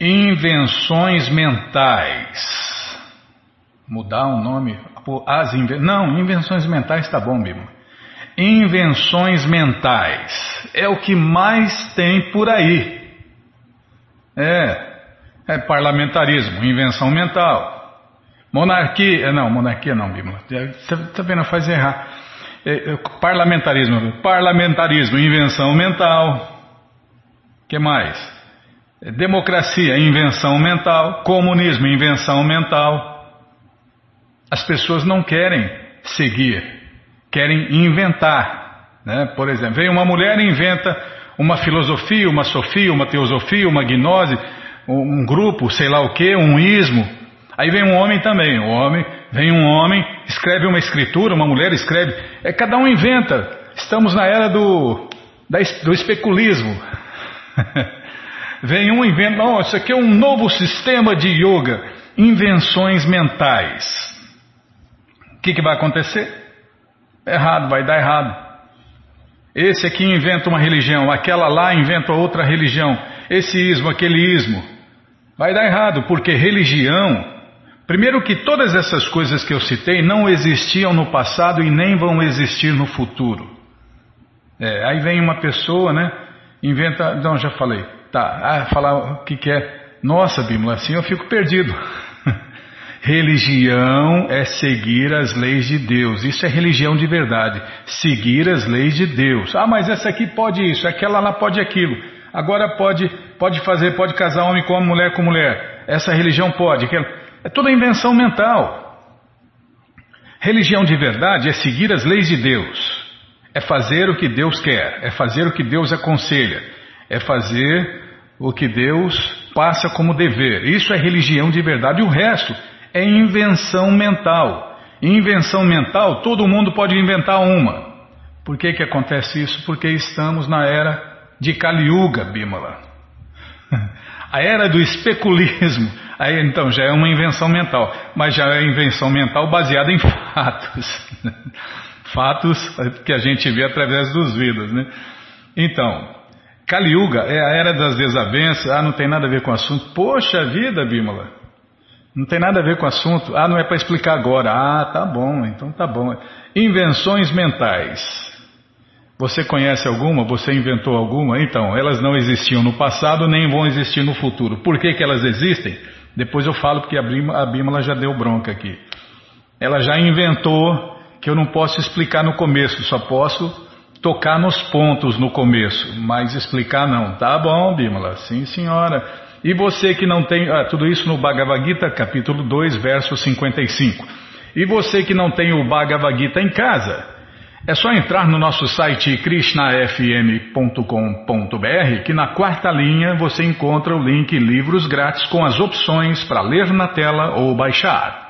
Invenções mentais. Mudar o nome? As inven... Não, invenções mentais está bom, Bima. Invenções mentais. É o que mais tem por aí. É. É parlamentarismo, invenção mental. Monarquia. Não, monarquia não. Você está vendo? Faz errar. É, é, parlamentarismo. Parlamentarismo, invenção mental. Que mais? Democracia, invenção mental. Comunismo, invenção mental. As pessoas não querem seguir, querem inventar. Né? Por exemplo, vem uma mulher e inventa uma filosofia, uma sofia, uma teosofia, uma gnose, um grupo, sei lá o que, um ismo. Aí vem um homem também, um homem, vem um homem, escreve uma escritura, uma mulher escreve. É, cada um inventa. Estamos na era do, da, do especulismo. Vem um inventa, não, isso aqui é um novo sistema de yoga, invenções mentais. O que, que vai acontecer? Errado, vai dar errado. Esse aqui inventa uma religião, aquela lá inventa outra religião, esse ismo, aquele ismo. Vai dar errado, porque religião, primeiro que todas essas coisas que eu citei não existiam no passado e nem vão existir no futuro. É, aí vem uma pessoa, né? Inventa, não, já falei. Tá, ah, falar o que, que é. Nossa, Bímola, assim eu fico perdido. religião é seguir as leis de Deus. Isso é religião de verdade. Seguir as leis de Deus. Ah, mas essa aqui pode isso, aquela lá pode aquilo. Agora pode, pode fazer, pode casar homem com homem, mulher com mulher. Essa religião pode. Aquela. É toda invenção mental. Religião de verdade é seguir as leis de Deus. É fazer o que Deus quer, é fazer o que Deus aconselha, é fazer o que Deus passa como dever. Isso é religião de verdade. O resto é invenção mental. Invenção mental, todo mundo pode inventar uma. Por que, que acontece isso? Porque estamos na era de Kali Bimala. A era do especulismo. Aí, então, já é uma invenção mental, mas já é invenção mental baseada em fatos. Fatos que a gente vê através dos vidas, né? Então, Kali Yuga é a era das desavenças. Ah, não tem nada a ver com o assunto. Poxa vida, Bímola. Não tem nada a ver com o assunto. Ah, não é para explicar agora. Ah, tá bom, então tá bom. Invenções mentais. Você conhece alguma? Você inventou alguma? Então, elas não existiam no passado nem vão existir no futuro. Por que, que elas existem? Depois eu falo porque a Bímola já deu bronca aqui. Ela já inventou que eu não posso explicar no começo, só posso tocar nos pontos no começo, mas explicar não. Tá bom, Bimala, sim senhora. E você que não tem, ah, tudo isso no Bhagavad Gita, capítulo 2, verso 55. E você que não tem o Bhagavad Gita em casa, é só entrar no nosso site krishnafm.com.br que na quarta linha você encontra o link Livros Grátis com as opções para ler na tela ou baixar.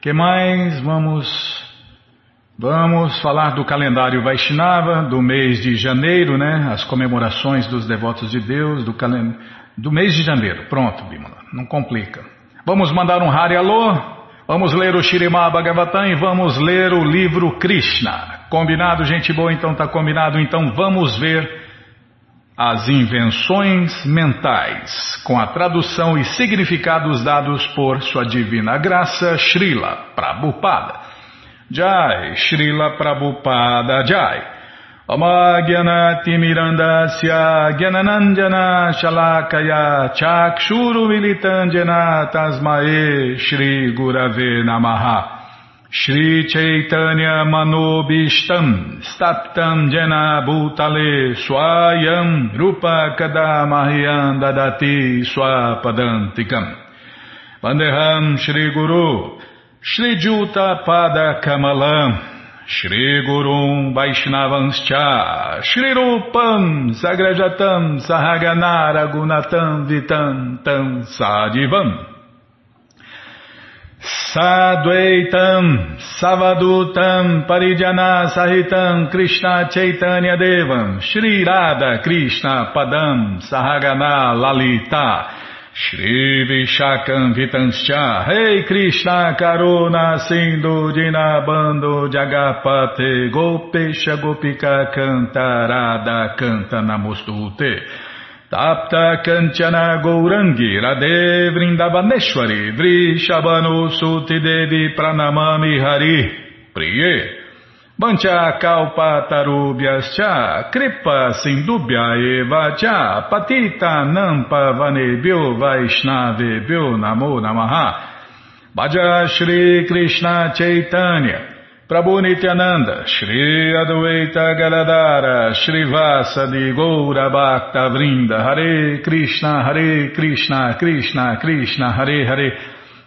que mais? Vamos Vamos falar do calendário Vaishnava do mês de janeiro, né? As comemorações dos devotos de Deus do, calen... do mês de janeiro. Pronto, Bimala, não complica. Vamos mandar um Hari Alô, vamos ler o Shirimá Bhagavatam e vamos ler o livro Krishna. Combinado, gente boa? Então tá combinado. Então vamos ver as invenções mentais, com a tradução e significados dados por Sua Divina Graça, Srila Prabhupada. Jai, Srila Prabhupada Jai. Amagyanatimirandasya Gyananandjana Shalakaya Chakshuru Militandjana Tasmae Shri Gurave Namaha Shri Chaitanya Manobishtam Staptam Jena Bhutale Swayam Rupa Kadamahyam Dadati Swapadantikam Vandeham Shri Juta Pada Kamalam, Shri Gurum Vaishnavanscha, Shri Rupam Sagrajatam Sahaganara Gunatam Vitam Tam Sadivam. Sadvaitam Savadutam Parijana Sahitam Krishna Chaitanya Devam Shri Radha Krishna Padam Sahagana Lalita Shri Vishakam Vitanscha. Rei Krishna Karuna Sindhu Dinabando Jagapate Gopesha Gopika Cantarada Canta Namostute. Tapta Kanchana Gourangi Radhe Vrindavaneshwari Vrishabhanu Suti Devi Pranamami Hari. Priye Bancha Kalpa Tarubhyascha Kripa Sindubhya Eva Cha Patita Nampa Vanebhyo Vaishnavebhyo Namo Namaha. Bhaja Shri Krishna Chaitanya Prabhu Nityananda, Shri Adwaita Galadara, Shri Vasadi Goura Bhakta Vrinda, Hare Krishna, Hare Krishna, Krishna Krishna, Hare Hare,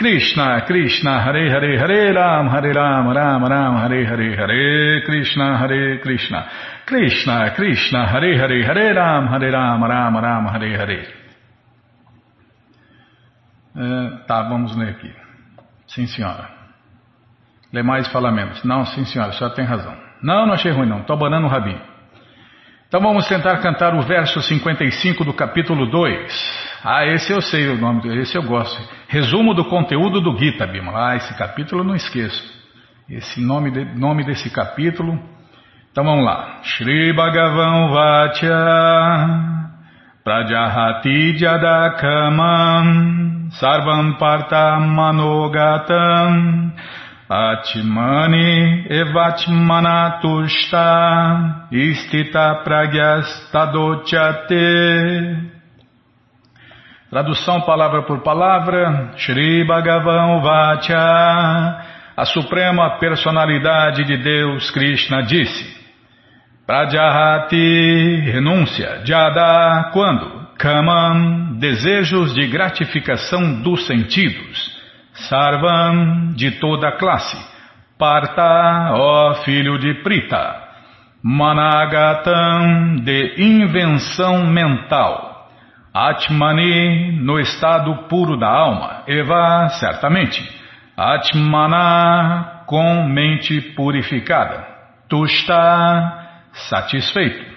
Krishna, Krishna, Hare Hare, Hare Ram, Hare Ram, Ram Ram, Hare Hare, Hare Krishna, Hare Krishna, Krishna, Krishna, Hare Hare, Hare Ram, Hare Ram, Ram Ram, Hare Hare. É, tá, vamos ler aqui. Sim, senhora. Lê mais fala menos. Não, sim, senhora, a senhora tem razão. Não, não achei ruim, não. Estou abanando o rabinho. Então vamos tentar cantar o verso 55 do capítulo 2. Ah, esse eu sei o nome, esse eu gosto. Resumo do conteúdo do Gita, Bimala. Ah, esse capítulo eu não esqueço. Esse nome, de, nome desse capítulo. Então vamos lá. Shri Bhagavan Vacha Prajahati Jadakamam Sarvam Parta Manogatam Atmani evatmanatushta istita pragyastadochate. Tradução palavra por palavra, Shri Bhagavan Vacha, a suprema personalidade de Deus, Krishna, disse, Prajahati, renúncia, Jada, quando? Kamam, desejos de gratificação dos sentidos. Sarvam, de toda a classe. Parta, ó filho de Prita. Managatam, de invenção mental. Atmani, no estado puro da alma. Eva, certamente. Atmana, com mente purificada. Tushta, satisfeito.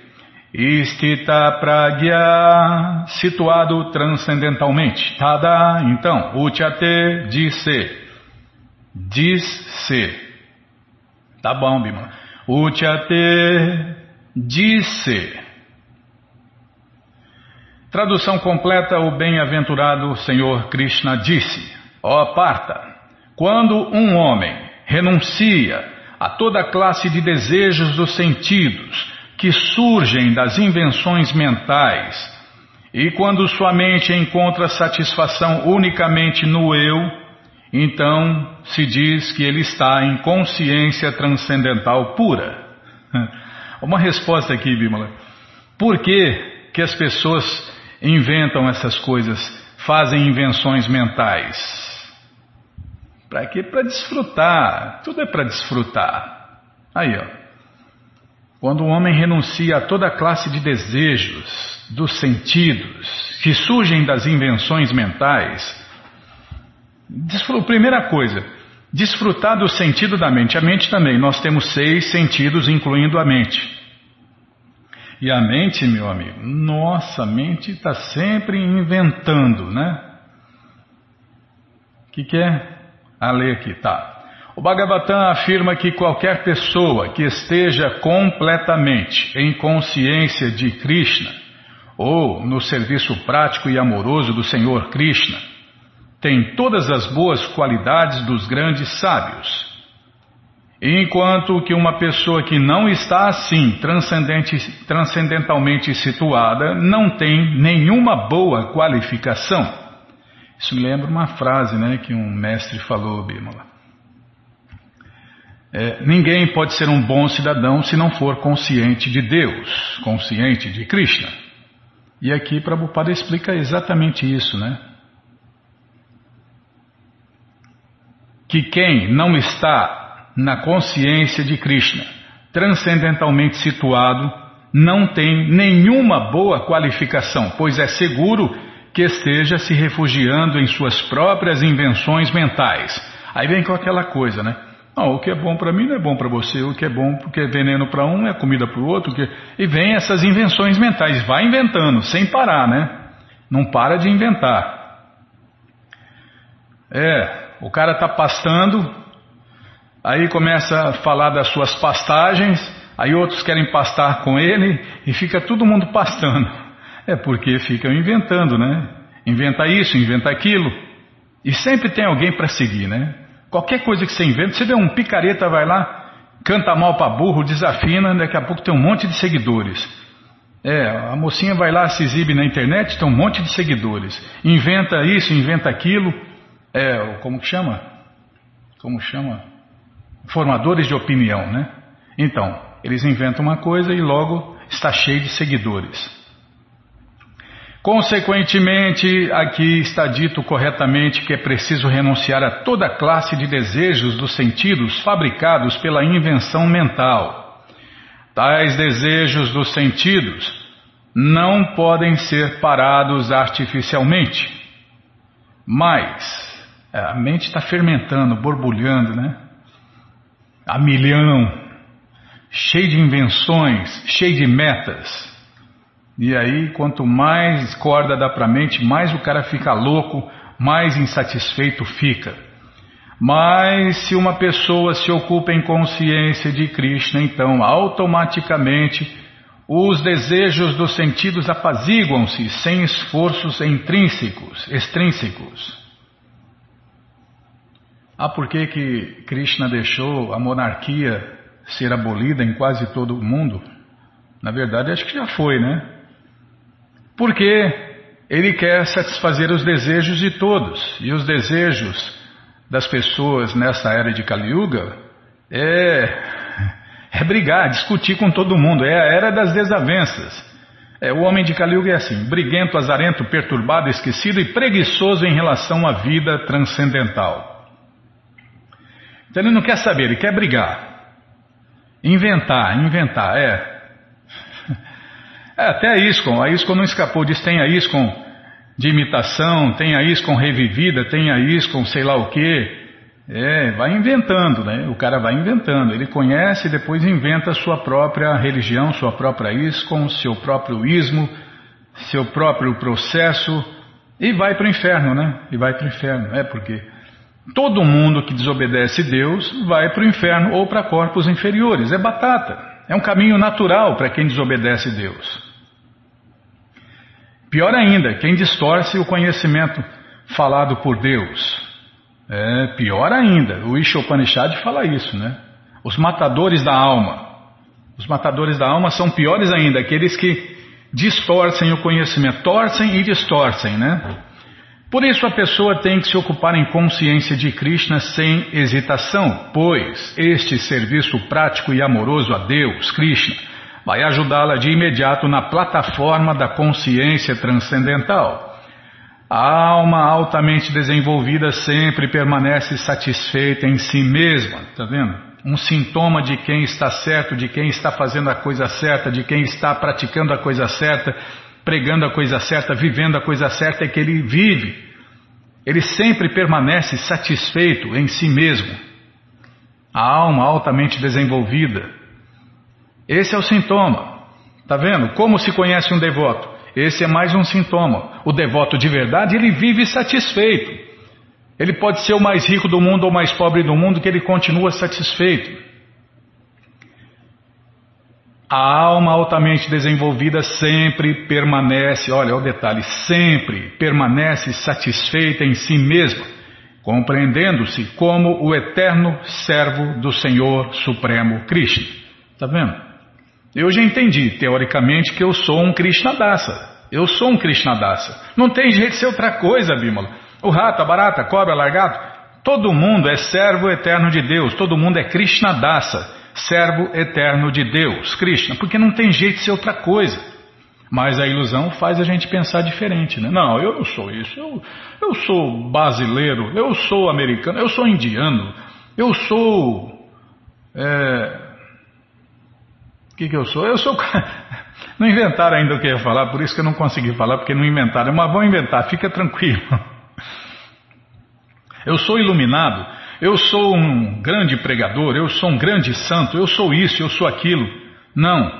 Istita pragya, situado transcendentalmente. Tada, então, uchate, disse. Disse. Tá bom, Bima. Uchate, disse. Tradução completa: O bem-aventurado Senhor Krishna disse: Ó Parta, quando um homem renuncia a toda classe de desejos dos sentidos, que surgem das invenções mentais, e quando sua mente encontra satisfação unicamente no eu, então se diz que ele está em consciência transcendental pura. Uma resposta aqui, Bímola. Por que, que as pessoas inventam essas coisas, fazem invenções mentais? Para quê? Para desfrutar. Tudo é para desfrutar. Aí, ó. Quando o homem renuncia a toda classe de desejos, dos sentidos, que surgem das invenções mentais, primeira coisa, desfrutar do sentido da mente. A mente também, nós temos seis sentidos, incluindo a mente. E a mente, meu amigo, nossa, mente está sempre inventando, né? O que, que é? A ler aqui, tá. O Bhagavatam afirma que qualquer pessoa que esteja completamente em consciência de Krishna, ou no serviço prático e amoroso do Senhor Krishna, tem todas as boas qualidades dos grandes sábios. Enquanto que uma pessoa que não está assim transcendentalmente situada não tem nenhuma boa qualificação. Isso me lembra uma frase né, que um mestre falou, Bimala. É, ninguém pode ser um bom cidadão se não for consciente de Deus, consciente de Krishna. E aqui Prabhupada explica exatamente isso, né? Que quem não está na consciência de Krishna, transcendentalmente situado, não tem nenhuma boa qualificação, pois é seguro que esteja se refugiando em suas próprias invenções mentais. Aí vem com aquela coisa, né? Não, o que é bom para mim não é bom para você, o que é bom porque é veneno para um é comida para o outro. Que... E vem essas invenções mentais, vai inventando, sem parar, né? Não para de inventar. É, o cara está pastando, aí começa a falar das suas pastagens, aí outros querem pastar com ele e fica todo mundo pastando. É porque ficam inventando, né? Inventa isso, inventa aquilo. E sempre tem alguém para seguir, né? Qualquer coisa que você inventa, você vê um picareta, vai lá, canta mal para burro, desafina, daqui a pouco tem um monte de seguidores. É, a mocinha vai lá, se exibe na internet, tem um monte de seguidores. Inventa isso, inventa aquilo. É, como que chama? Como chama? Formadores de opinião, né? Então, eles inventam uma coisa e logo está cheio de seguidores. Consequentemente, aqui está dito corretamente que é preciso renunciar a toda classe de desejos dos sentidos fabricados pela invenção mental. Tais desejos dos sentidos não podem ser parados artificialmente. Mas é, a mente está fermentando, borbulhando, né? A milhão, cheio de invenções, cheio de metas. E aí, quanto mais corda dá para a mente, mais o cara fica louco, mais insatisfeito fica. Mas se uma pessoa se ocupa em consciência de Krishna, então automaticamente os desejos dos sentidos apaziguam-se sem esforços intrínsecos, extrínsecos. Ah, por que, que Krishna deixou a monarquia ser abolida em quase todo o mundo? Na verdade, acho que já foi, né? Porque ele quer satisfazer os desejos de todos. E os desejos das pessoas nessa era de Kali Yuga é, é brigar, discutir com todo mundo. É a era das desavenças. É, o homem de Kali Yuga é assim, briguento, azarento, perturbado, esquecido e preguiçoso em relação à vida transcendental. Então ele não quer saber, ele quer brigar. Inventar, inventar, é. É, até a ISCOM, a ISCOM não escapou disso, tem a ISCOM de imitação, tem a ISCOM revivida, tem a ISCOM sei lá o quê. É, vai inventando, né? O cara vai inventando. Ele conhece e depois inventa a sua própria religião, sua própria ISCOM, seu próprio ismo, seu próprio processo e vai para o inferno, né? E vai para o inferno. É porque todo mundo que desobedece Deus vai para o inferno ou para corpos inferiores. É batata. É um caminho natural para quem desobedece Deus. Pior ainda, quem distorce o conhecimento falado por Deus. É pior ainda. O Ishopanishad fala isso, né? Os matadores da alma. Os matadores da alma são piores ainda, aqueles que distorcem o conhecimento, torcem e distorcem, né? Por isso a pessoa tem que se ocupar em consciência de Krishna sem hesitação, pois este serviço prático e amoroso a Deus, Krishna, vai ajudá-la de imediato na plataforma da consciência transcendental. A alma altamente desenvolvida sempre permanece satisfeita em si mesma, está vendo? Um sintoma de quem está certo, de quem está fazendo a coisa certa, de quem está praticando a coisa certa, pregando a coisa certa, vivendo a coisa certa, é que ele vive ele sempre permanece satisfeito em si mesmo. A alma altamente desenvolvida. Esse é o sintoma. Está vendo? Como se conhece um devoto? Esse é mais um sintoma. O devoto de verdade, ele vive satisfeito. Ele pode ser o mais rico do mundo ou o mais pobre do mundo, que ele continua satisfeito. A alma altamente desenvolvida sempre permanece, olha o detalhe, sempre permanece satisfeita em si mesma, compreendendo-se como o eterno servo do Senhor Supremo Krishna. Está vendo? Eu já entendi, teoricamente, que eu sou um Krishna Dasa. Eu sou um Krishna Dasa. Não tem jeito de ser outra coisa, Bímola. O rato, a barata, a cobra, largado, todo mundo é servo eterno de Deus, todo mundo é Krishna Dasa servo eterno de Deus, Krishna, porque não tem jeito de ser outra coisa. Mas a ilusão faz a gente pensar diferente, né? Não, eu não sou isso, eu, eu sou brasileiro, eu sou americano, eu sou indiano, eu sou. É... O que, que eu sou? Eu sou. Não inventaram ainda o que eu ia falar, por isso que eu não consegui falar, porque não inventaram. Mas vão inventar, fica tranquilo. Eu sou iluminado, eu sou um grande pregador, eu sou um grande santo, eu sou isso, eu sou aquilo. Não.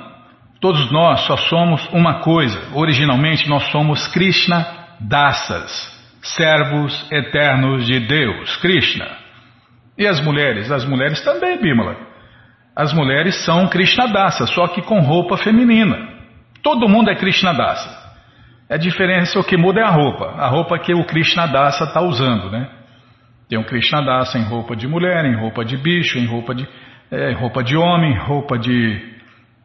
Todos nós só somos uma coisa. Originalmente nós somos Krishna Dasas, servos eternos de Deus, Krishna. E as mulheres? As mulheres também, Bímola. As mulheres são Krishna Dasas, só que com roupa feminina. Todo mundo é Krishna Dasa. A diferença, o que muda é a roupa. A roupa que o Krishna Dasa está usando, né? Tem um Krishna Dasa em roupa de mulher, em roupa de bicho, em roupa de, é, roupa de homem, roupa de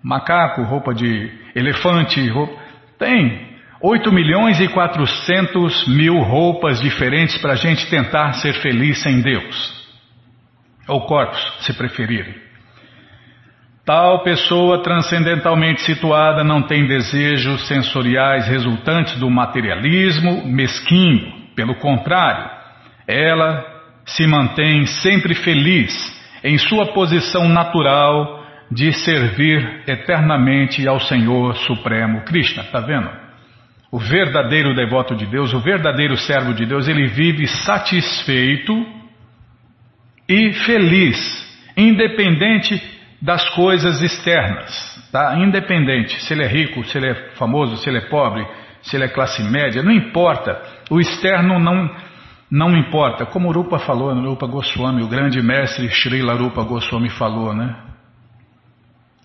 macaco, roupa de elefante. Roupa... Tem 8 milhões e 400 mil roupas diferentes para a gente tentar ser feliz sem Deus. Ou corpos, se preferirem. Tal pessoa transcendentalmente situada não tem desejos sensoriais resultantes do materialismo mesquinho. Pelo contrário, ela se mantém sempre feliz em sua posição natural de servir eternamente ao Senhor Supremo Krishna. Está vendo? O verdadeiro devoto de Deus, o verdadeiro servo de Deus, ele vive satisfeito e feliz, independente das coisas externas, tá? Independente se ele é rico, se ele é famoso, se ele é pobre, se ele é classe média, não importa. O externo não não importa. Como Rupa falou, no Rupa Goswami, o grande mestre Srila Rupa Goswami falou, né?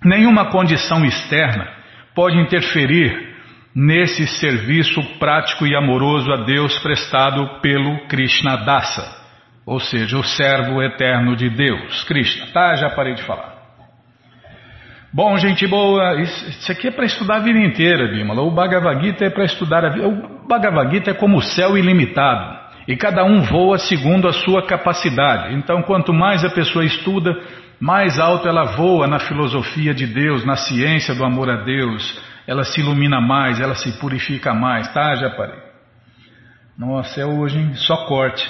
Nenhuma condição externa pode interferir nesse serviço prático e amoroso a Deus prestado pelo Krishna Dasa, ou seja, o servo eterno de Deus, Krishna. Tá, já parei de falar. Bom, gente boa, isso aqui é para estudar a vida inteira, Bimala. O Bhagavad Gita é para estudar a vida. O Bhagavad Gita é como o céu ilimitado. E cada um voa segundo a sua capacidade. Então, quanto mais a pessoa estuda, mais alto ela voa na filosofia de Deus, na ciência do amor a Deus. Ela se ilumina mais, ela se purifica mais. Tá, já parei. Nossa, é hoje, hein? Só corte.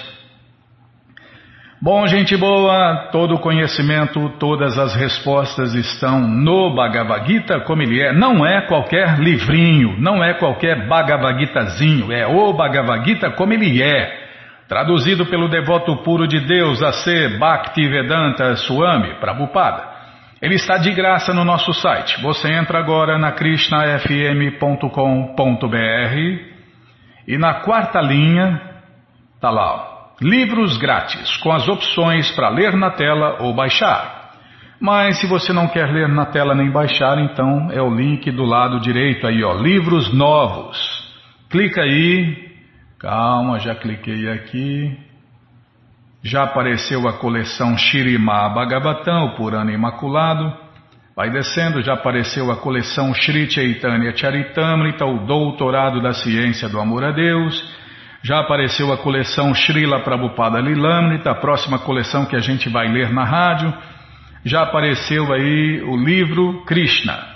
Bom, gente boa, todo o conhecimento, todas as respostas estão no Bhagavad Gita como ele é. Não é qualquer livrinho, não é qualquer Bhagavad Gitazinho, é o Bhagavad Gita como ele é. Traduzido pelo devoto puro de Deus a ser Bhaktivedanta Swami Prabhupada. Ele está de graça no nosso site. Você entra agora na krishnafm.com.br e na quarta linha, tá lá, ó. Livros grátis, com as opções para ler na tela ou baixar. Mas se você não quer ler na tela nem baixar, então é o link do lado direito aí, ó, livros novos. Clica aí. Calma, já cliquei aqui. Já apareceu a coleção Shirima Bhagavatam, o Purana Imaculado. Vai descendo, já apareceu a coleção Shri Chaitanya Charitamrita, o Doutorado da Ciência do Amor a Deus. Já apareceu a coleção Srila Prabhupada Lilamrita, a próxima coleção que a gente vai ler na rádio. Já apareceu aí o livro Krishna,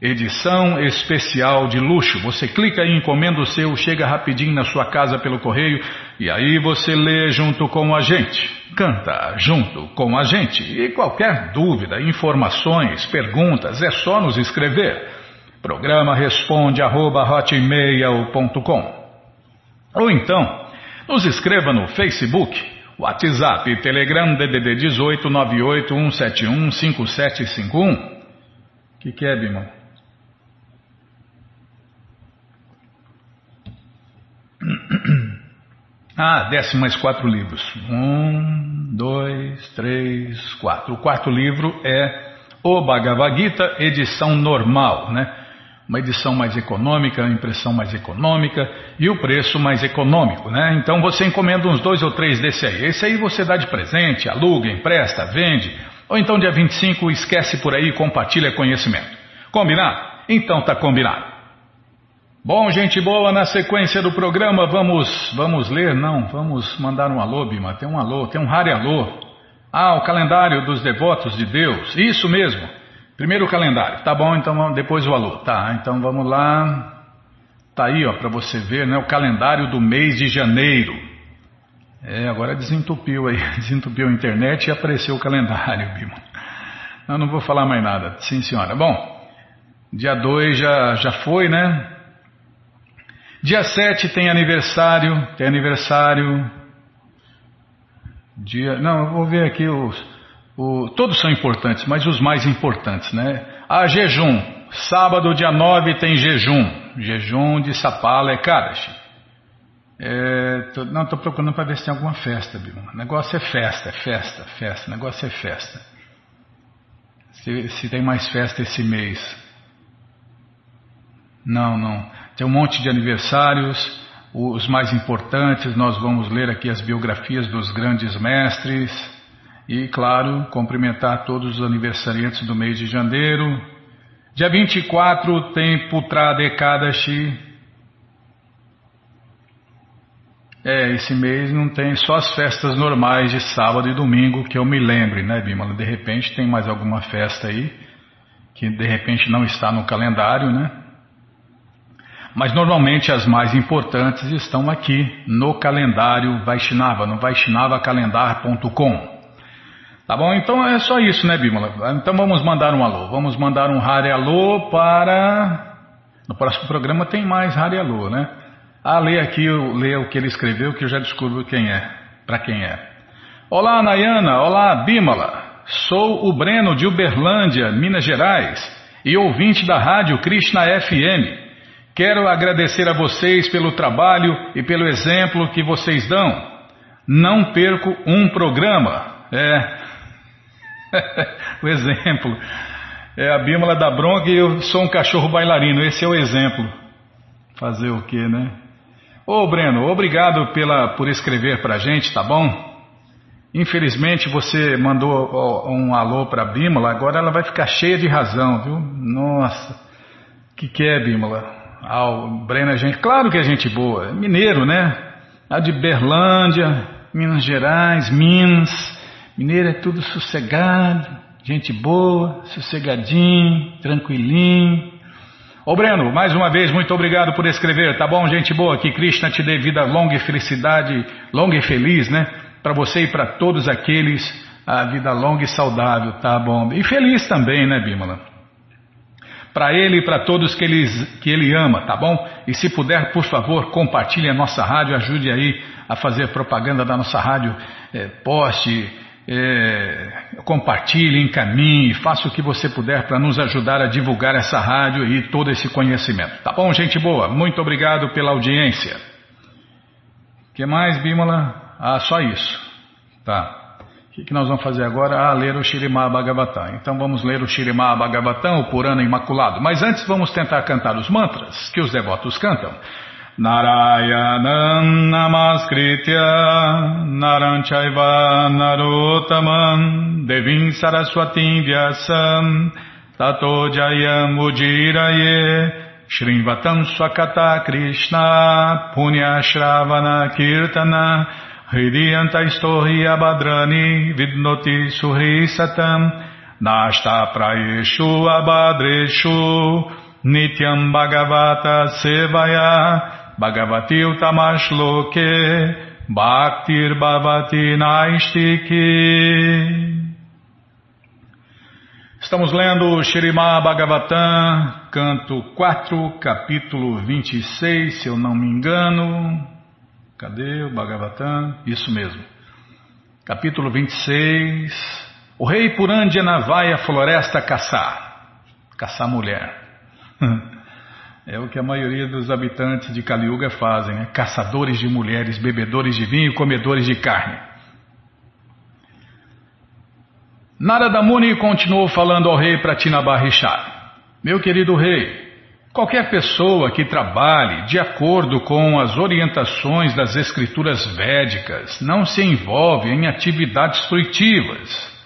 edição especial de luxo. Você clica aí, encomenda o seu, chega rapidinho na sua casa pelo correio e aí você lê junto com a gente, canta junto com a gente. E qualquer dúvida, informações, perguntas, é só nos escrever. Programa responde arroba ou então, nos escreva no Facebook, WhatsApp e Telegram DDD 18 98171 5751. O que, que é, Bimão? Ah, desce mais quatro livros. Um, dois, três, quatro. O quarto livro é O Bhagavad Gita, edição normal, né? uma edição mais econômica, impressão mais econômica e o preço mais econômico, né? Então você encomenda uns dois ou três desse aí. Esse aí você dá de presente, aluga, empresta, vende. Ou então dia 25 esquece por aí e compartilha conhecimento. Combinado? Então tá combinado. Bom, gente boa, na sequência do programa vamos vamos ler, não, vamos mandar um alô, Bima, tem um alô, tem um raro alô. Ah, o calendário dos devotos de Deus, isso mesmo. Primeiro o calendário, tá bom, então depois o alô. Tá, então vamos lá. Tá aí, ó, para você ver, né, o calendário do mês de janeiro. É, agora desentupiu aí, desentupiu a internet e apareceu o calendário, Bima. Eu não vou falar mais nada. Sim, senhora. Bom, Dia 2 já, já foi, né? Dia 7 tem aniversário, tem aniversário. Dia, não, vou ver aqui os, o, todos são importantes, mas os mais importantes, né? A jejum, sábado dia 9 tem jejum, jejum de Sapala e Kadashi. É, tô, não, estou procurando para ver se tem alguma festa, Bill. O negócio é festa, é festa, festa, negócio é festa. Se, se tem mais festa esse mês. Não, não. Tem um monte de aniversários, os mais importantes, nós vamos ler aqui as biografias dos grandes mestres e, claro, cumprimentar todos os aniversariantes do mês de janeiro. Dia 24 tem Putrada Ekadashi. É, esse mês não tem só as festas normais de sábado e domingo que eu me lembre, né, Bimala? De repente tem mais alguma festa aí que de repente não está no calendário, né? Mas normalmente as mais importantes estão aqui no calendário Vaishnava, no vaishnavacalendar.com. Tá bom? Então é só isso, né, Bímola? Então vamos mandar um alô. Vamos mandar um Hare Alô para. No próximo programa tem mais Hare Alô, né? Ah, lê aqui, lê o que ele escreveu que eu já descubro quem é, para quem é. Olá, Nayana. Olá, Bímola. Sou o Breno de Uberlândia, Minas Gerais, e ouvinte da rádio Krishna FM. Quero agradecer a vocês pelo trabalho e pelo exemplo que vocês dão. Não perco um programa. É, o exemplo. É a Bímola da bronca e eu sou um cachorro bailarino. Esse é o exemplo. Fazer o quê, né? Ô Breno, obrigado pela, por escrever pra gente, tá bom? Infelizmente você mandou um alô pra Bímola, agora ela vai ficar cheia de razão, viu? Nossa, que, que é Bímola? Ah, Breno é gente, claro que é gente boa, mineiro, né? A de Berlândia, Minas Gerais, Minas. Mineiro é tudo sossegado, gente boa, sossegadinho, tranquilinho. Ô Breno, mais uma vez, muito obrigado por escrever, tá bom, gente boa? Que Krishna te dê vida longa e felicidade, longa e feliz, né? Para você e para todos aqueles, a vida longa e saudável, tá bom? E feliz também, né, Bímola? Para ele e para todos que ele, que ele ama, tá bom? E se puder, por favor, compartilhe a nossa rádio, ajude aí a fazer propaganda da nossa rádio, é, poste é, compartilhe, encaminhe, faça o que você puder para nos ajudar a divulgar essa rádio e todo esse conhecimento. Tá bom, gente boa? Muito obrigado pela audiência. O que mais, Bímola? Ah, só isso. Tá. O que, nós vamos fazer agora? Ah, ler o Shirimá Bhagavatam. Então vamos ler o Shirimá Bhagavatam, o Purana Imaculado. Mas antes vamos tentar cantar os mantras que os devotos cantam. Narayanam Namaskritya Naranchaiva Narotamam Devim Saraswatim Vyasam Tato Jayam Ujiraye Shrinvatam Swakata Krishna Punya Shravana Kirtana Hridiyanta Istohi Abhadrani Vidnoti Suhi Satam Nashta Prayeshu Abhadreshu Nityam Bhagavata Sevaya Bhagavati Utamashloke Bhaktir Bhavati Naistiki. Estamos lendo Shirimá Bhagavatam, canto 4, capítulo 26, se eu não me engano. Cadê o Bhagavatam? Isso mesmo. Capítulo 26. O rei Purandjana vai à floresta caçar. Caçar mulher. É o que a maioria dos habitantes de Kaliuga fazem, né? caçadores de mulheres, bebedores de vinho, comedores de carne. Narada Muni continuou falando ao rei Pratinabarishar. Meu querido rei, qualquer pessoa que trabalhe de acordo com as orientações das escrituras védicas não se envolve em atividades fruitivas.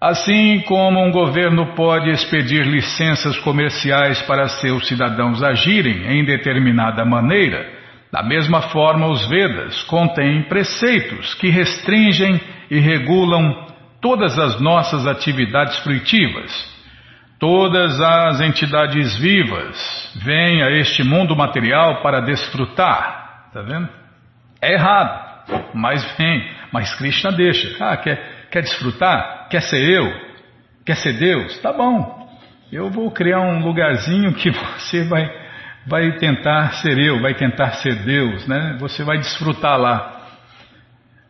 Assim como um governo pode expedir licenças comerciais para seus cidadãos agirem em determinada maneira, da mesma forma os Vedas contêm preceitos que restringem e regulam todas as nossas atividades fruitivas. Todas as entidades vivas vêm a este mundo material para desfrutar. Está vendo? É errado, mas vem. Mas Krishna deixa. Ah, quer, quer desfrutar? Quer ser eu? Quer ser Deus? Tá bom. Eu vou criar um lugarzinho que você vai, vai tentar ser eu, vai tentar ser Deus, né? Você vai desfrutar lá.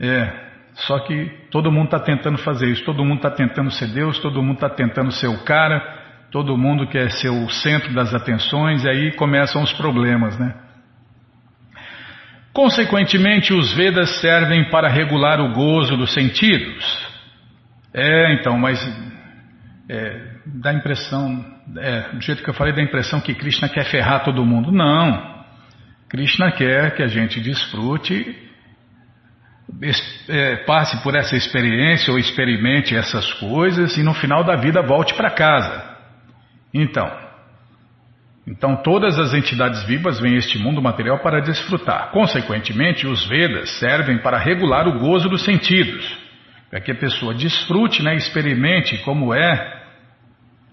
É, só que todo mundo está tentando fazer isso, todo mundo está tentando ser Deus, todo mundo está tentando ser o cara, todo mundo quer ser o centro das atenções, e aí começam os problemas, né? Consequentemente, os Vedas servem para regular o gozo dos sentidos. É, então, mas é, dá a impressão, é, do jeito que eu falei, dá a impressão que Krishna quer ferrar todo mundo. Não. Krishna quer que a gente desfrute, é, passe por essa experiência ou experimente essas coisas e no final da vida volte para casa. Então, então todas as entidades vivas vêm a este mundo material para desfrutar. Consequentemente, os Vedas servem para regular o gozo dos sentidos, para que a pessoa desfrute, né, experimente como é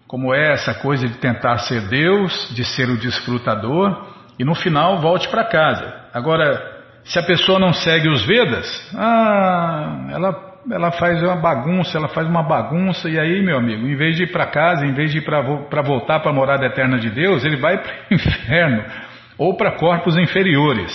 como é essa coisa de tentar ser Deus, de ser o desfrutador, e no final volte para casa. Agora, se a pessoa não segue os Vedas, ah, ela, ela faz uma bagunça, ela faz uma bagunça, e aí, meu amigo, em vez de ir para casa, em vez de ir para voltar para a morada eterna de Deus, ele vai para o inferno ou para corpos inferiores.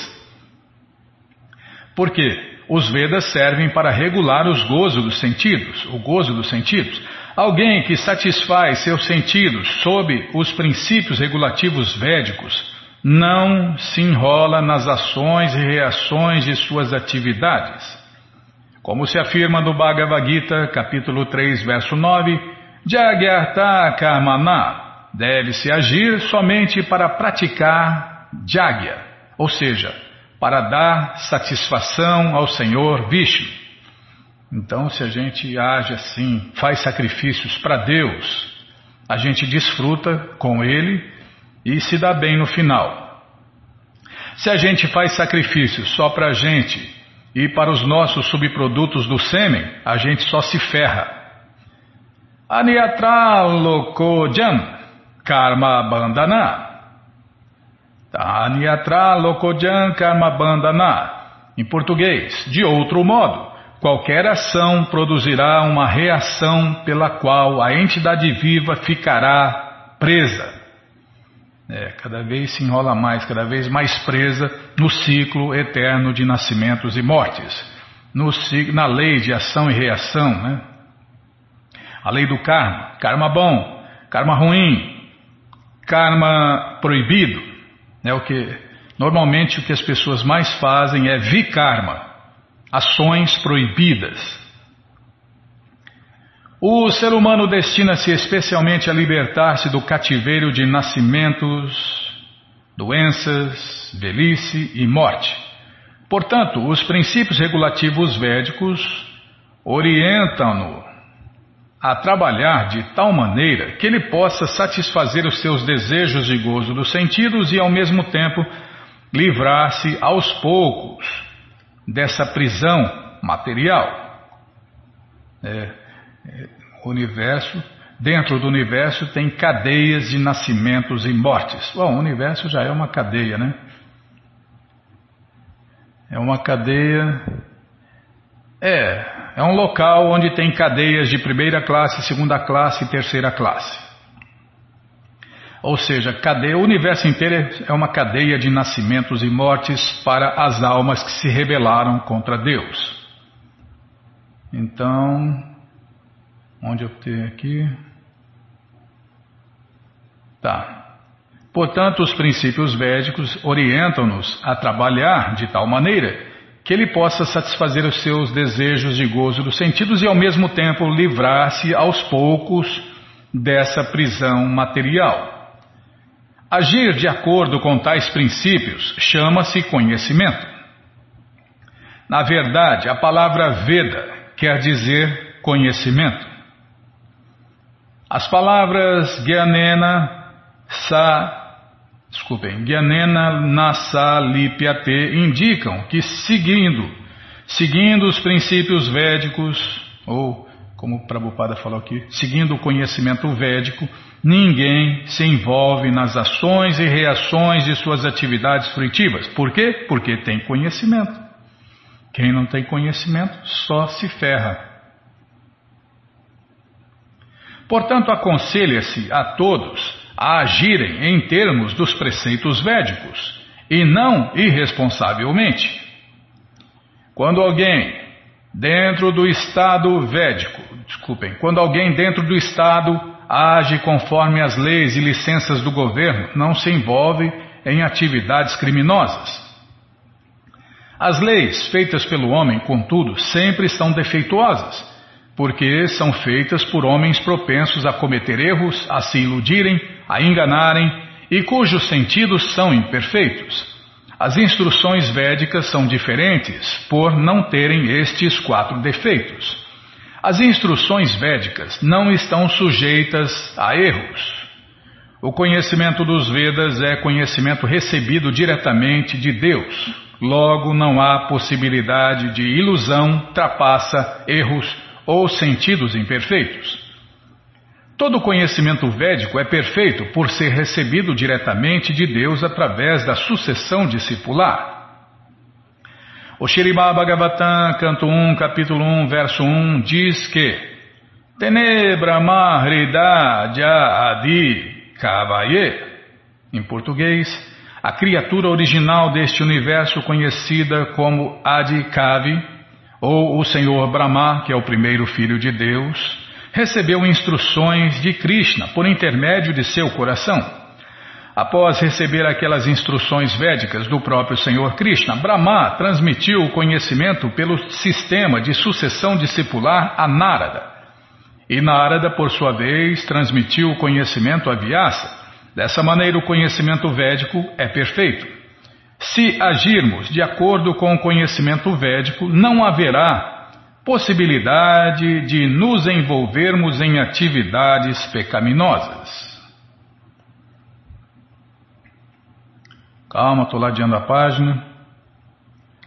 Por quê? Os Vedas servem para regular os gozos dos sentidos, o gozo dos sentidos. Alguém que satisfaz seus sentidos sob os princípios regulativos védicos não se enrola nas ações e reações de suas atividades. Como se afirma no Bhagavad Gita, capítulo 3, verso 9, Jagyarta Karmana deve-se agir somente para praticar Jagya, ou seja, para dar satisfação ao Senhor Vishnu. Então, se a gente age assim, faz sacrifícios para Deus, a gente desfruta com Ele e se dá bem no final. Se a gente faz sacrifícios só para a gente e para os nossos subprodutos do sêmen, a gente só se ferra. Aniatra lokojan karma bandana. Aniatra lokojan karma bandana. Em português, de outro modo, Qualquer ação produzirá uma reação pela qual a entidade viva ficará presa. É, cada vez se enrola mais, cada vez mais presa no ciclo eterno de nascimentos e mortes, no, na lei de ação e reação, né? a lei do karma, karma bom, karma ruim, karma proibido, é o que normalmente o que as pessoas mais fazem é vikarma, ações proibidas. O ser humano destina-se especialmente a libertar-se do cativeiro de nascimentos, doenças, velhice e morte. Portanto, os princípios regulativos védicos orientam-no a trabalhar de tal maneira que ele possa satisfazer os seus desejos de gozo dos sentidos e, ao mesmo tempo, livrar-se aos poucos dessa prisão material. É, universo, dentro do universo tem cadeias de nascimentos e mortes. Bom, o universo já é uma cadeia, né? É uma cadeia. É, é um local onde tem cadeias de primeira classe, segunda classe e terceira classe. Ou seja, cadeia, o universo inteiro é uma cadeia de nascimentos e mortes para as almas que se rebelaram contra Deus. Então, onde eu tenho aqui? Tá. Portanto, os princípios védicos orientam-nos a trabalhar de tal maneira que ele possa satisfazer os seus desejos de gozo dos sentidos e, ao mesmo tempo, livrar-se aos poucos dessa prisão material. Agir de acordo com tais princípios chama-se conhecimento. Na verdade, a palavra Veda quer dizer conhecimento. As palavras Gyanena, Sa, desculpem, Gyanena, Nasa, Lipyate indicam que seguindo, seguindo os princípios védicos, ou como o Prabhupada falou aqui, seguindo o conhecimento védico, Ninguém se envolve nas ações e reações de suas atividades fruitivas. Por quê? Porque tem conhecimento. Quem não tem conhecimento só se ferra. Portanto, aconselha-se a todos a agirem em termos dos preceitos védicos e não irresponsavelmente. Quando alguém dentro do estado védico, desculpem, quando alguém dentro do estado age conforme as leis e licenças do governo, não se envolve em atividades criminosas. As leis feitas pelo homem, contudo, sempre são defeituosas, porque são feitas por homens propensos a cometer erros, a se iludirem, a enganarem e cujos sentidos são imperfeitos. As instruções védicas são diferentes por não terem estes quatro defeitos. As instruções védicas não estão sujeitas a erros. O conhecimento dos Vedas é conhecimento recebido diretamente de Deus. Logo, não há possibilidade de ilusão, trapaça, erros ou sentidos imperfeitos. Todo conhecimento védico é perfeito por ser recebido diretamente de Deus através da sucessão discipular. O Shirima Bhagavatam, canto 1, capítulo 1, verso 1, diz que Tenebra Mahrida Adi Kavaye, em português, a criatura original deste universo conhecida como Adi Kavi, ou o Senhor Brahma, que é o primeiro filho de Deus, recebeu instruções de Krishna por intermédio de seu coração. Após receber aquelas instruções védicas do próprio Senhor Krishna, Brahma transmitiu o conhecimento pelo sistema de sucessão discipular a Narada. E Narada, por sua vez, transmitiu o conhecimento a Vyasa. Dessa maneira, o conhecimento védico é perfeito. Se agirmos de acordo com o conhecimento védico, não haverá possibilidade de nos envolvermos em atividades pecaminosas. Calma, estou ladeando a página.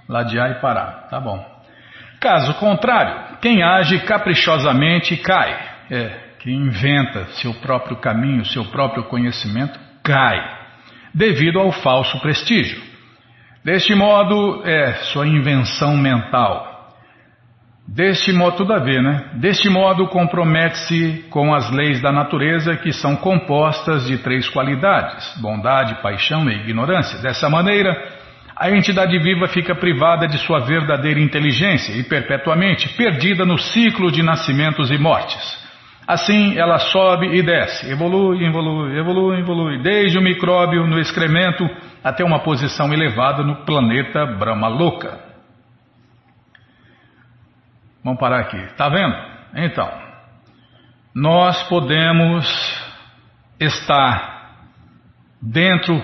Ladear e parar. Tá bom. Caso contrário, quem age caprichosamente cai. É, quem inventa seu próprio caminho, seu próprio conhecimento, cai. Devido ao falso prestígio. Deste modo, é sua invenção mental Deste modo, tudo a ver, né? Deste modo, compromete-se com as leis da natureza que são compostas de três qualidades: bondade, paixão e ignorância. Dessa maneira, a entidade viva fica privada de sua verdadeira inteligência e perpetuamente perdida no ciclo de nascimentos e mortes. Assim, ela sobe e desce, evolui, evolui, evolui, evolui, desde o micróbio no excremento até uma posição elevada no planeta Brahma Louca. Vamos parar aqui. Está vendo? Então, nós podemos estar dentro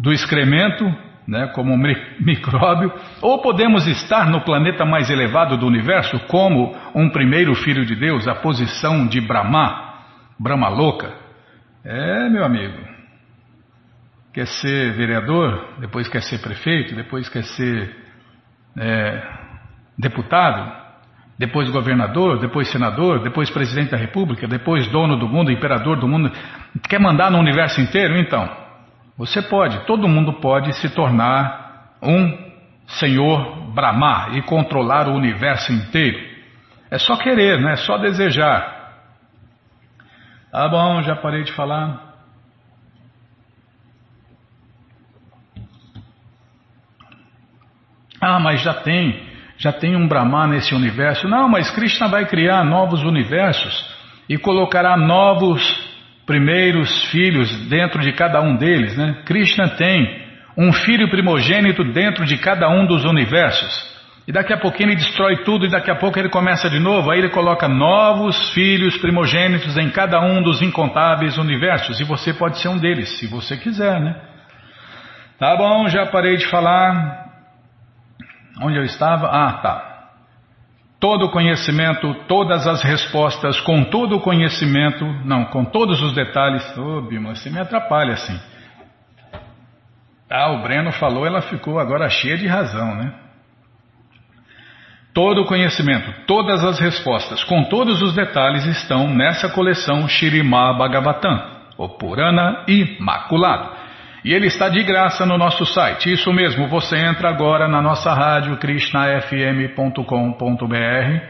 do excremento, né, como micróbio, ou podemos estar no planeta mais elevado do universo, como um primeiro filho de Deus, a posição de Brahma, Brahma louca. É, meu amigo. Quer ser vereador, depois quer ser prefeito, depois quer ser é, deputado, depois governador, depois senador, depois presidente da república, depois dono do mundo, imperador do mundo. Quer mandar no universo inteiro? Então, você pode, todo mundo pode se tornar um senhor Brahma e controlar o universo inteiro. É só querer, né? É só desejar. Tá bom, já parei de falar. Ah, mas já tem já tem um Brahma nesse universo. Não, mas Krishna vai criar novos universos e colocará novos primeiros filhos dentro de cada um deles. Né? Krishna tem um filho primogênito dentro de cada um dos universos. E daqui a pouquinho ele destrói tudo e daqui a pouco ele começa de novo. Aí ele coloca novos filhos primogênitos em cada um dos incontáveis universos. E você pode ser um deles, se você quiser, né? Tá bom, já parei de falar. Onde eu estava? Ah, tá. Todo conhecimento, todas as respostas, com todo o conhecimento, não, com todos os detalhes. Ô, oh, Bima, você me atrapalha assim. Ah, o Breno falou, ela ficou agora cheia de razão, né? Todo o conhecimento, todas as respostas, com todos os detalhes estão nessa coleção Shirimá Bhagavatam, o Purana Imaculado. E ele está de graça no nosso site. Isso mesmo, você entra agora na nossa rádio krishnafm.com.br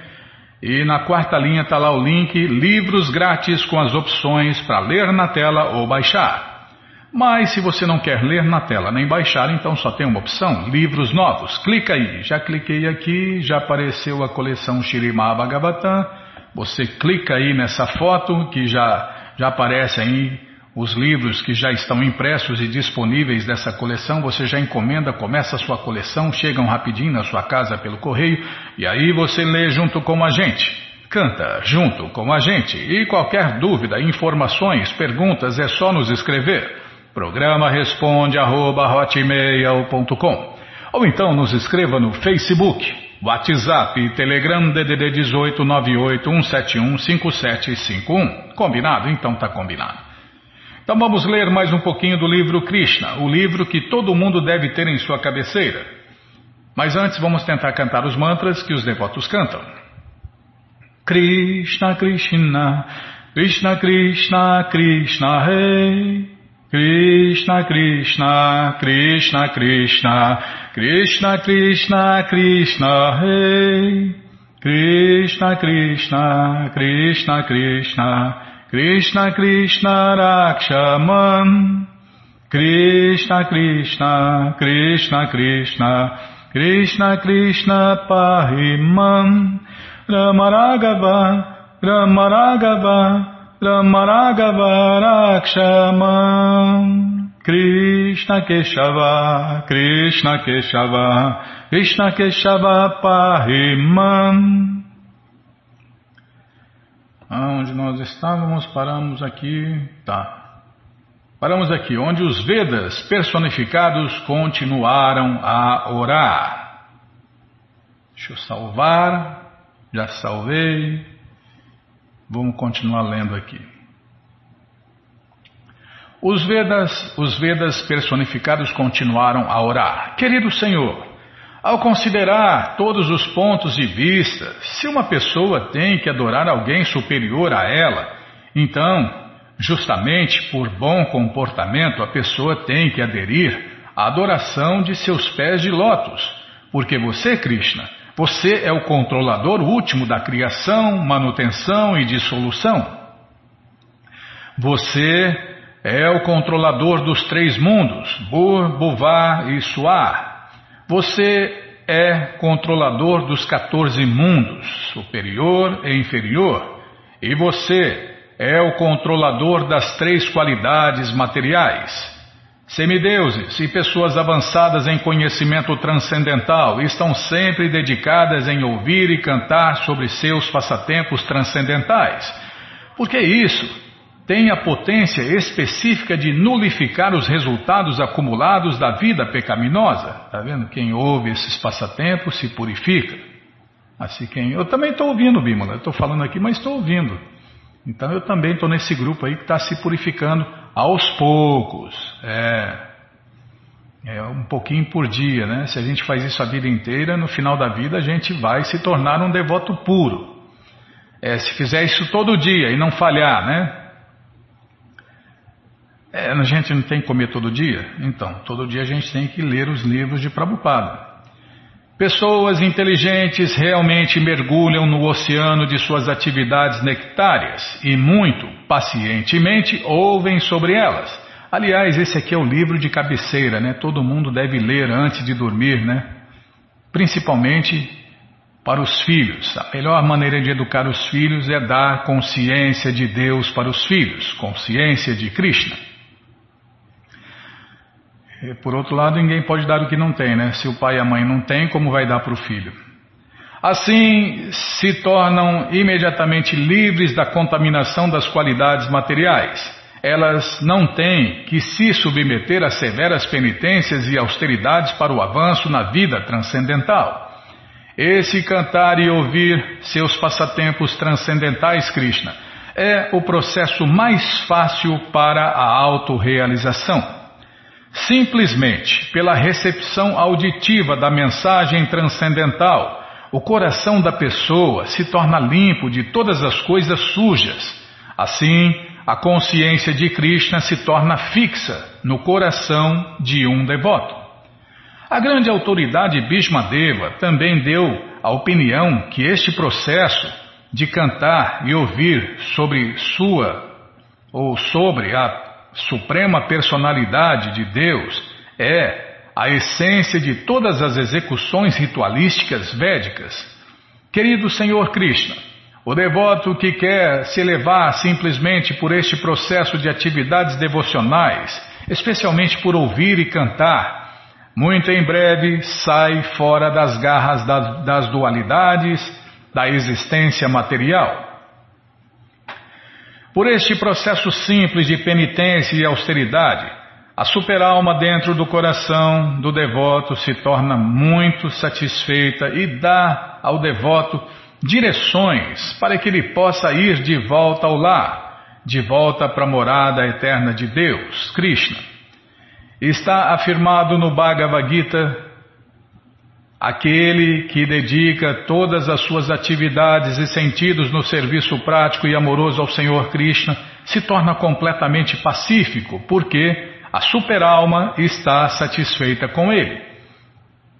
E na quarta linha está lá o link Livros Grátis com as opções para ler na tela ou baixar. Mas se você não quer ler na tela nem baixar, então só tem uma opção: livros novos. Clica aí. Já cliquei aqui, já apareceu a coleção Shirimá Bhagavatam. Você clica aí nessa foto que já, já aparece aí os livros que já estão impressos e disponíveis dessa coleção, você já encomenda, começa a sua coleção, chegam rapidinho na sua casa pelo correio e aí você lê junto com a gente. Canta junto com a gente. E qualquer dúvida, informações, perguntas, é só nos escrever. Programa responde arroba, ou então nos escreva no Facebook, WhatsApp, Telegram DDD 18 98 171 5751. Combinado? Então tá combinado. Então vamos ler mais um pouquinho do livro Krishna, o livro que todo mundo deve ter em sua cabeceira. Mas antes vamos tentar cantar os mantras que os devotos cantam. Krishna, Krishna, Krishna, Krishna, Krishna, Rei. Krishna, Krishna, Krishna, Krishna, Krishna, Krishna, Krishna, Rei. Krishna, Krishna, Krishna, Krishna, Krishna Krishna Rakshaman Krishna Krishna Krishna Krishna. Krishna Krishna Pahimam. Ramaragava Ramaragava Ramaragava Rakshaman Krishna Keshava. Krishna Keshava. Krishna Keshava Pahimam Onde nós estávamos, paramos aqui. Tá. Paramos aqui, onde os Vedas personificados continuaram a orar. Deixa eu salvar. Já salvei. Vamos continuar lendo aqui. Os Vedas, os Vedas personificados continuaram a orar. Querido Senhor, ao considerar todos os pontos de vista, se uma pessoa tem que adorar alguém superior a ela, então, justamente por bom comportamento, a pessoa tem que aderir à adoração de seus pés de lótus, porque você, Krishna, você é o controlador último da criação, manutenção e dissolução. Você é o controlador dos três mundos, Bur, Buvá e Suar. Você é controlador dos 14 mundos, superior e inferior, e você é o controlador das três qualidades materiais. Semideuses e pessoas avançadas em conhecimento transcendental estão sempre dedicadas em ouvir e cantar sobre seus passatempos transcendentais. Porque isso tem a potência específica de nulificar os resultados acumulados da vida pecaminosa. Está vendo? Quem ouve esses passatempos se purifica. Assim quem. Eu também estou ouvindo, Bímola. Estou falando aqui, mas estou ouvindo. Então eu também estou nesse grupo aí que está se purificando aos poucos. É. É um pouquinho por dia, né? Se a gente faz isso a vida inteira, no final da vida a gente vai se tornar um devoto puro. É, se fizer isso todo dia e não falhar, né? É, a gente não tem que comer todo dia? Então, todo dia a gente tem que ler os livros de Prabhupada. Pessoas inteligentes realmente mergulham no oceano de suas atividades nectárias e muito pacientemente ouvem sobre elas. Aliás, esse aqui é o livro de cabeceira, né? Todo mundo deve ler antes de dormir, né? Principalmente para os filhos. A melhor maneira de educar os filhos é dar consciência de Deus para os filhos, consciência de Krishna. Por outro lado, ninguém pode dar o que não tem, né? Se o pai e a mãe não têm, como vai dar para o filho? Assim, se tornam imediatamente livres da contaminação das qualidades materiais. Elas não têm que se submeter a severas penitências e austeridades para o avanço na vida transcendental. Esse cantar e ouvir seus passatempos transcendentais, Krishna, é o processo mais fácil para a autorrealização. Simplesmente pela recepção auditiva da mensagem transcendental, o coração da pessoa se torna limpo de todas as coisas sujas. Assim, a consciência de Krishna se torna fixa no coração de um devoto. A grande autoridade Bhishmadeva também deu a opinião que este processo de cantar e ouvir sobre sua ou sobre a suprema personalidade de Deus é a essência de todas as execuções ritualísticas védicas. Querido Senhor Krishna, o devoto que quer se elevar simplesmente por este processo de atividades devocionais, especialmente por ouvir e cantar, muito em breve sai fora das garras das, dualidades da existência material. Por este processo simples de penitência e austeridade, a superalma dentro do coração do devoto se torna muito satisfeita e dá ao devoto direções para que ele possa ir de volta ao lar, de volta para a morada eterna de Deus, Krishna. Está afirmado no Bhagavad Gita: aquele que dedica todas as suas atividades e sentidos no serviço prático e amoroso ao Senhor Krishna se torna completamente pacífico, porque a superalma está satisfeita com ele.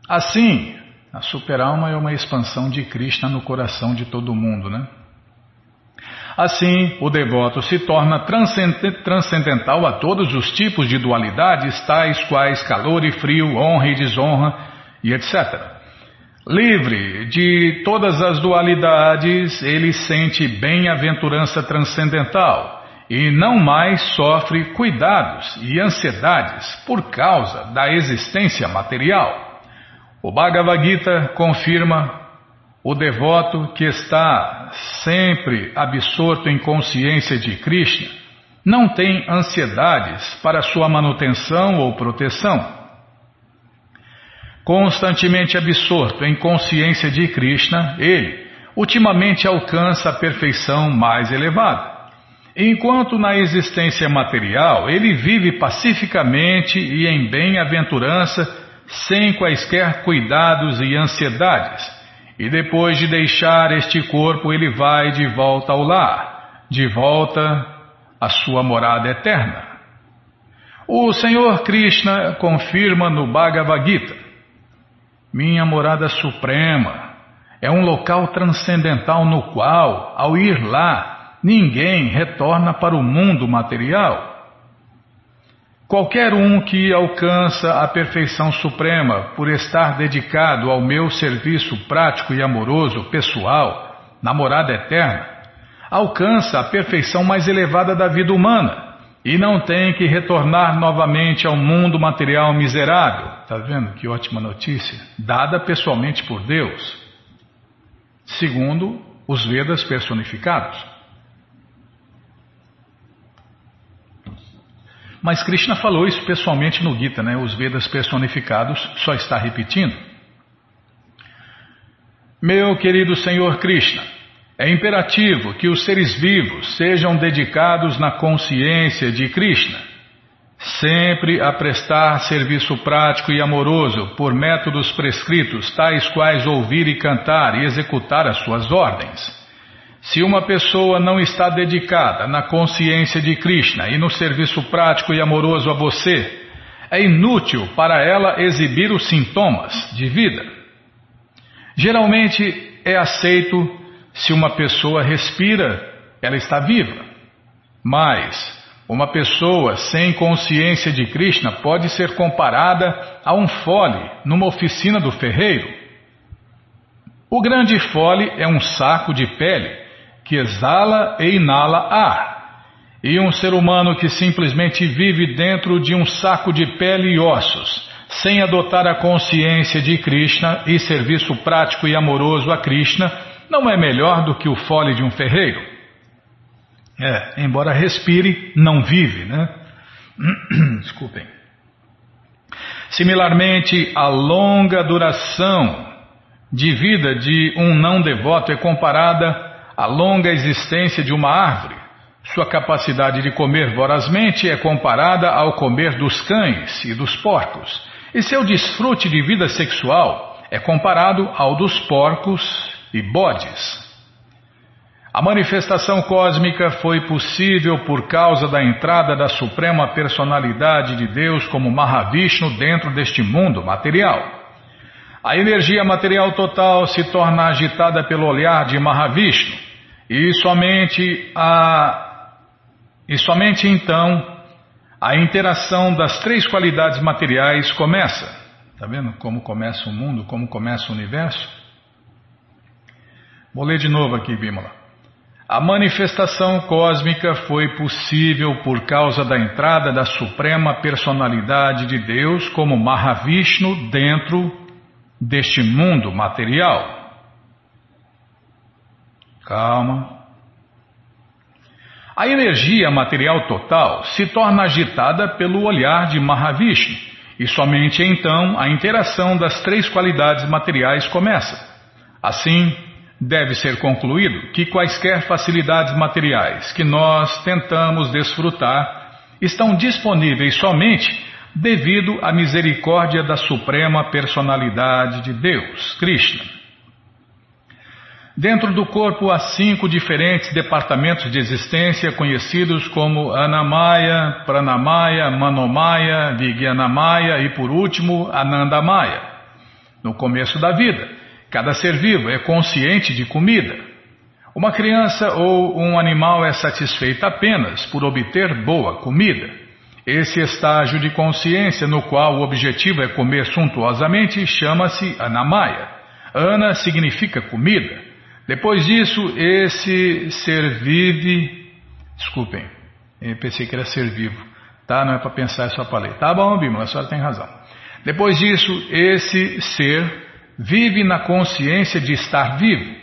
Assim, a superalma é uma expansão de Krishna no coração de todo mundo, né? Assim, o devoto se torna transcendental a todos os tipos de dualidades, tais quais calor e frio, honra e desonra, e etc. Livre de todas as dualidades, ele sente bem-aventurança transcendental e não mais sofre cuidados e ansiedades por causa da existência material. O Bhagavad Gita confirma o devoto que está sempre absorto em consciência de Krishna não tem ansiedades para sua manutenção ou proteção. Constantemente absorto em consciência de Krishna, ele ultimamente alcança a perfeição mais elevada. Enquanto na existência material ele vive pacificamente e em bem-aventurança sem quaisquer cuidados e ansiedades, e depois de deixar este corpo, ele vai de volta ao lar, de volta à sua morada eterna. O Senhor Krishna confirma no Bhagavad Gita: Minha morada suprema é um local transcendental no qual, ao ir lá, ninguém retorna para o mundo material. Qualquer um que alcança a perfeição suprema por estar dedicado ao meu serviço prático e amoroso, pessoal, na morada eterna, alcança a perfeição mais elevada da vida humana e não tem que retornar novamente ao mundo material miserável. Está vendo que ótima notícia? Dada pessoalmente por Deus, segundo os Vedas personificados. Mas Krishna falou isso pessoalmente no Gita, né? Os Vedas personificados só está repetindo. Meu querido Senhor Krishna, é imperativo que os seres vivos sejam dedicados na consciência de Krishna, sempre a prestar serviço prático e amoroso por métodos prescritos, tais quais ouvir e cantar e executar as suas ordens. Se uma pessoa não está dedicada na consciência de Krishna e no serviço prático e amoroso a você, é inútil para ela exibir os sintomas de vida. Geralmente é aceito se uma pessoa respira, ela está viva. Mas uma pessoa sem consciência de Krishna pode ser comparada a um fole numa oficina do ferreiro. O grande fole é um saco de pele que exala e inala ar, e um ser humano que simplesmente vive dentro de um saco de pele e ossos, sem adotar a consciência de Krishna e serviço prático e amoroso a Krishna, não é melhor do que o fole de um ferreiro. É, embora respire, não vive, né? Desculpem. Similarmente, a longa duração de vida de um não devoto é comparada a longa existência de uma árvore. Sua capacidade de comer vorazmente é comparada ao comer dos cães e dos porcos, e seu desfrute de vida sexual é comparado ao dos porcos e bodes. A manifestação cósmica foi possível por causa da entrada da Suprema Personalidade de Deus como Mahavishnu dentro deste mundo material. A energia material total se torna agitada pelo olhar de Mahavishnu E somente a e somente então a interação das três qualidades materiais começa. Está vendo como começa o mundo, como começa o universo? Vou ler de novo aqui, Bímola. A manifestação cósmica foi possível por causa da entrada da Suprema Personalidade de Deus como Mahavishnu dentro deste mundo material. Calma. A energia material total se torna agitada pelo olhar de Mahavishnu, e somente então a interação das três qualidades materiais começa. Assim, deve ser concluído que quaisquer facilidades materiais que nós tentamos desfrutar estão disponíveis somente devido à misericórdia da Suprema Personalidade de Deus, Krishna. Dentro do corpo há cinco diferentes departamentos de existência conhecidos como Anamaya, Pranamaya, Manomaya, Vijnanamaya e por último Anandamaya. No começo da vida, cada ser vivo é consciente de comida. Uma criança ou um animal é satisfeita apenas por obter boa comida. Esse estágio de consciência no qual o objetivo é comer suntuosamente chama-se Anamaya. Ana significa comida. Depois disso, esse ser vive. Desculpem, eu pensei que era ser vivo. Tá? Não é para pensar, é só ler. Tá bom, Bímola, a senhora tem razão. Depois disso, esse ser vive na consciência de estar vivo.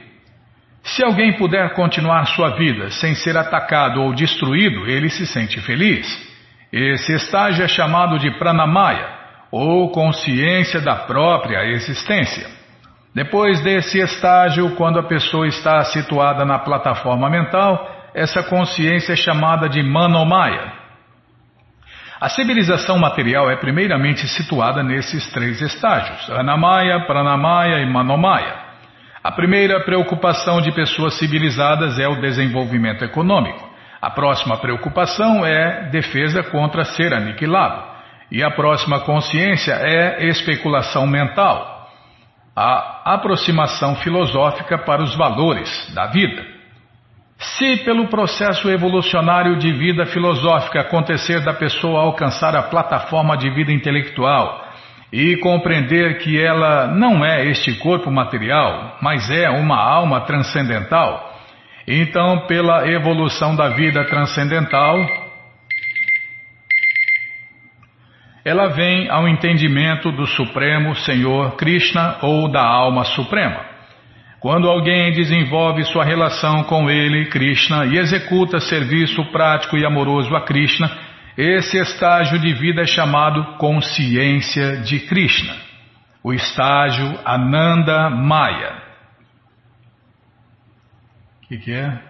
Se alguém puder continuar sua vida sem ser atacado ou destruído, ele se sente feliz. Esse estágio é chamado de pranamaya, ou consciência da própria existência. Depois desse estágio, quando a pessoa está situada na plataforma mental, essa consciência é chamada de manomaya. A civilização material é primeiramente situada nesses três estágios: anamaya, pranamaya e manomaya. A primeira preocupação de pessoas civilizadas é o desenvolvimento econômico. A próxima preocupação é defesa contra ser aniquilado. E a próxima consciência é especulação mental a aproximação filosófica para os valores da vida. Se pelo processo evolucionário de vida filosófica acontecer da pessoa alcançar a plataforma de vida intelectual e compreender que ela não é este corpo material, mas é uma alma transcendental, então pela evolução da vida transcendental, ela vem ao entendimento do Supremo Senhor Krishna ou da Alma Suprema. Quando alguém desenvolve sua relação com ele, Krishna, e executa serviço prático e amoroso a Krishna, esse estágio de vida é chamado consciência de Krishna, o estágio Ananda Maya. O que, que é?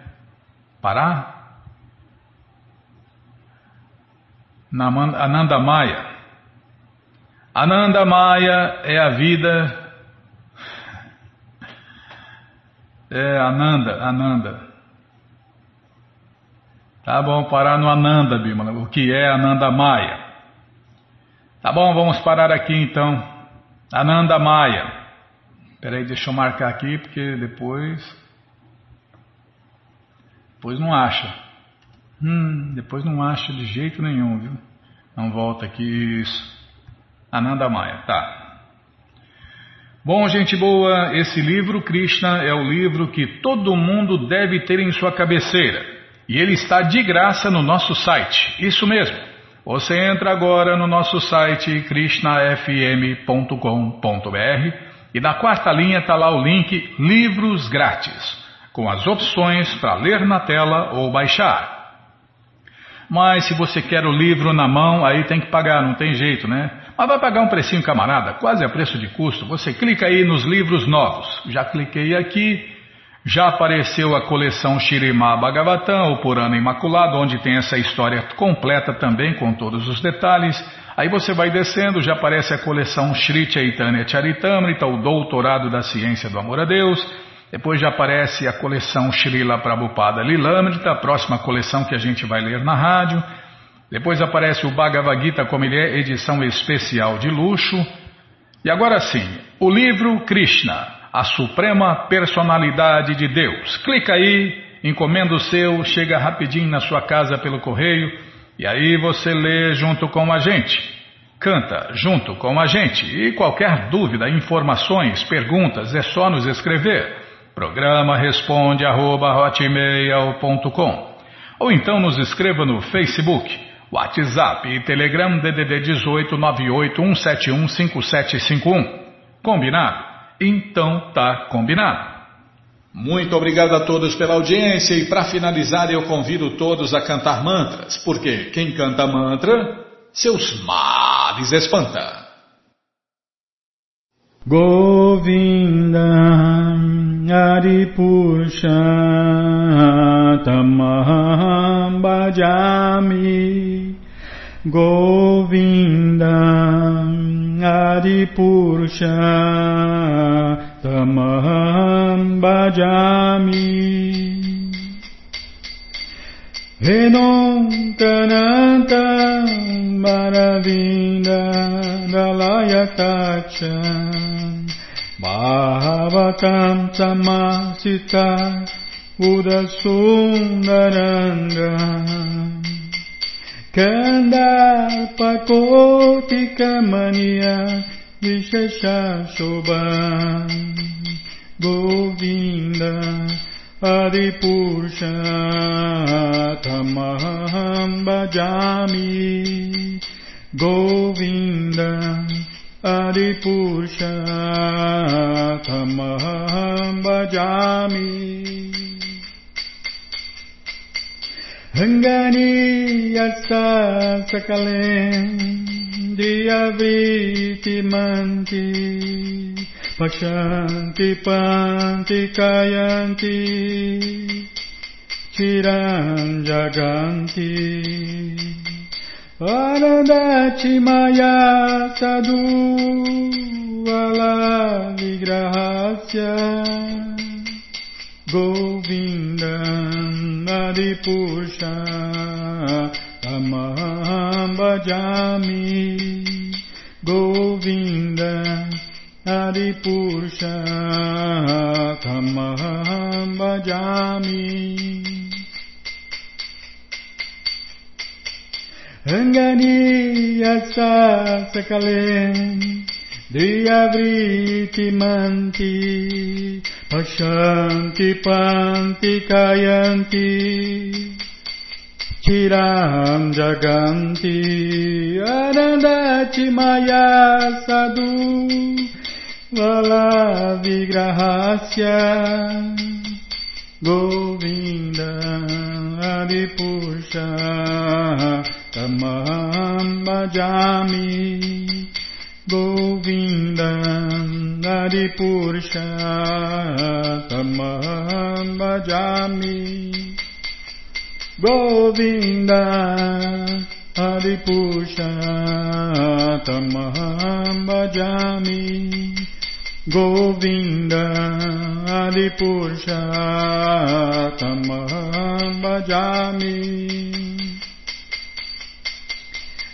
Parar? Ananda Maya. Ananda Maya é a vida. É Ananda, Ananda. Tá bom, parar no Ananda, Bimala. O que é Ananda Maya? Tá bom, vamos parar aqui então. Ananda Maya. Peraí, deixa eu marcar aqui porque depois. Depois não acha. Hum, depois não acha de jeito nenhum, viu? Não volta aqui, isso. Ananda Maya, tá. Bom, gente boa, esse livro, Krishna, é o livro que todo mundo deve ter em sua cabeceira. E ele está de graça no nosso site. Isso mesmo. Você entra agora no nosso site krishnafm.com.br e na quarta linha está lá o link Livros Grátis, com as opções para ler na tela ou baixar. Mas se você quer o livro na mão, aí tem que pagar, não tem jeito, né? Mas vai pagar um precinho, camarada, quase a preço de custo. Você clica aí nos livros novos. Já cliquei aqui, já apareceu a coleção Shirimá Bhagavatam, o Purana Imaculado, onde tem essa história completa também, com todos os detalhes. Aí você vai descendo, já aparece a coleção Sri Chaitanya Charitamrita, o Doutorado da Ciência do Amor a Deus. Depois já aparece a coleção Srila Prabhupada Lilamrita, a próxima coleção que a gente vai ler na rádio. Depois aparece o Bhagavad Gita como ele é, edição especial de luxo. E agora sim, o livro Krishna, a Suprema Personalidade de Deus. Clica aí encomenda o seu, chega rapidinho na sua casa pelo correio e aí você lê junto com a gente. Canta junto com a gente. E qualquer dúvida, informações, perguntas, é só nos escrever. Programa responde arroba, Ou então nos escreva no Facebook, WhatsApp e Telegram DDD 18 981715751. Combinado? Então tá combinado. Muito obrigado a todos pela audiência e para finalizar eu convido todos a cantar mantras, porque quem canta mantra, seus males espanta. Govinda Adipusha Tamaham Bhajami Govinda Adipurusha Tamaham Bhajami Renon Kananta Maravinda Dalaya Tacha Bhavatam Udasundaranga. कन्दाल्पकोटिकमनिया विशेषशोभा गोविन्द हरिपुरुषमहं भजामि गोविन्द हरिपुरुषमहं भजामि Ranganiyasa sakalendriya vriti manti Pakshanti panti kayanti Chiran jaganti. Anandati maya sadhu Alavigrahasya Anandati maya Govindam Naripusha Tamaham Bhajami Govindam Naripusha Tamaham Bhajami Ranganiyasa Sakalem Driyavriti Manti पश्यन्ति पान्ति कायन्ति चिरां जगन्ति अनदाचि मया सदु वला विग्रहस्य गोविन्द हरिपुरुष तमहं भजामि Govinda Hari Purusha Tamaham Bhajami Govinda Hari Purusha Tamaham Bhajami Govinda Hari Purusha Tamaham Bhajami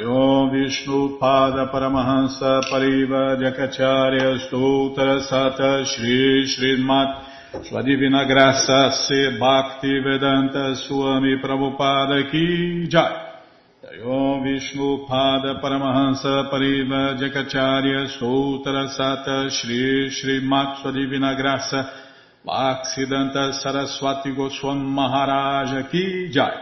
Om Vishnu Pada Paramahansa Pariva Jakacharya Stoutra Sata Shri Srimat Sua Divina Graça Se Bhakti Vedanta Swami Prabhupada Ki Jai. Om Vishnu Pada Paramahansa Pariva Jakacharya Stoutra Sata Shri Srimat Sua Divina Graça Bhaksidanta Saraswati Goswam Maharaja Ki Jai